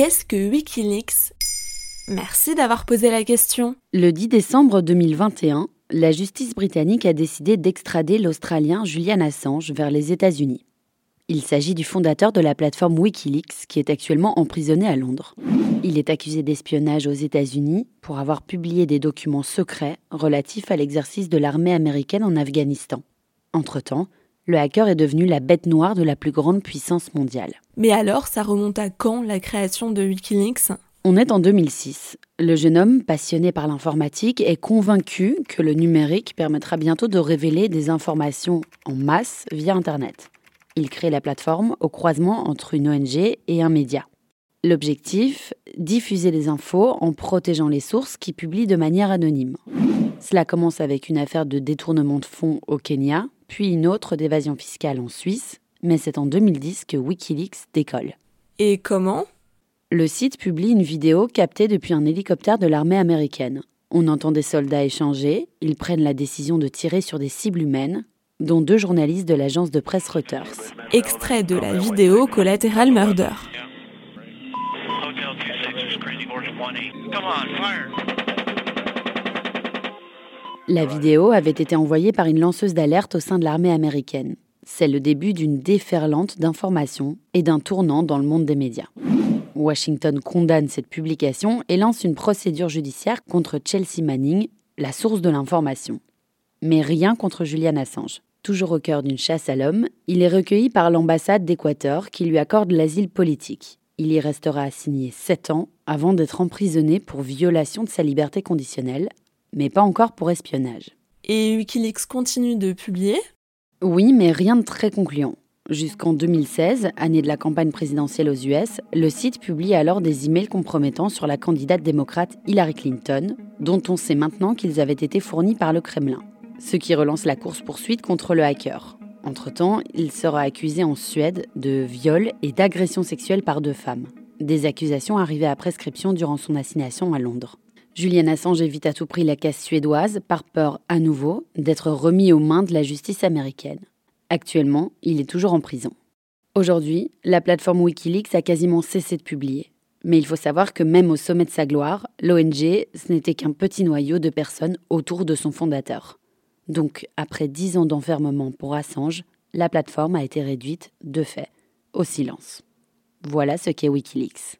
qu'est-ce que Wikileaks? Merci d'avoir posé la question. Le 10 décembre 2021, la justice britannique a décidé d'extrader l'Australien Julian Assange vers les États-Unis. Il s'agit du fondateur de la plateforme Wikileaks qui est actuellement emprisonné à Londres. Il est accusé d'espionnage aux États-Unis pour avoir publié des documents secrets relatifs à l'exercice de l'armée américaine en Afghanistan. Entre-temps, le hacker est devenu la bête noire de la plus grande puissance mondiale. Mais alors, ça remonte à quand la création de Wikileaks? On est en 2006. Le jeune homme, passionné par l'informatique, est convaincu que le numérique permettra bientôt de révéler des informations en masse via Internet il crée la plateforme au croisement entre une ONG et un média. L'objectif Diffuser les infos en protégeant les sources qui publient de manière anonyme. Cela commence avec une affaire de détournement de fonds au Kenya, puis une autre d'évasion fiscale en Suisse, mais c'est en 2010 que Wikileaks décolle. Et comment? Le site publie une vidéo captée depuis un hélicoptère de l'armée américaine. On entend des soldats échanger, ils prennent la décision de tirer sur des cibles humaines, dont deux journalistes de l'agence de presse Reuters. Extrait de la vidéo Collateral Murder. La vidéo avait été envoyée par une lanceuse d'alerte au sein de l'armée américaine. C'est le début d'une déferlante d'informations et d'un tournant dans le monde des médias. Washington condamne cette publication et lance une procédure judiciaire contre Chelsea Manning, la source de l'information. Mais rien contre Julian Assange. Toujours au cœur d'une chasse à l'homme, il est recueilli par l'ambassade d'Équateur qui lui accorde l'asile politique. Il y restera assigné sept ans avant d'être emprisonné pour violation de sa liberté conditionnelle, mais pas encore pour espionnage. Et Wikileaks continue de publier? Oui, mais rien de très concluant. Jusqu'en 2016, année de la campagne présidentielle aux US, le site publie alors des emails compromettants sur la candidate démocrate Hillary Clinton, dont on sait maintenant qu'ils avaient été fournis par le Kremlin ce qui relance la course-poursuite contre le hacker. Entre-temps, il sera accusé en Suède de viol et d'agression sexuelle par deux femmes. Des accusations arrivées à prescription durant son assignation à Londres. Julian Assange évite à tout prix la casse suédoise par peur à nouveau d'être remis aux mains de la justice américaine. Actuellement, il est toujours en prison. Aujourd'hui, la plateforme Wikileaks a quasiment cessé de publier. Mais il faut savoir que même au sommet de sa gloire, l'ONG, ce n'était qu'un petit noyau de personnes autour de son fondateur. Donc, après dix ans d'enfermement pour Assange, la plateforme a été réduite, de fait, au silence. Voilà ce qu'est Wikileaks.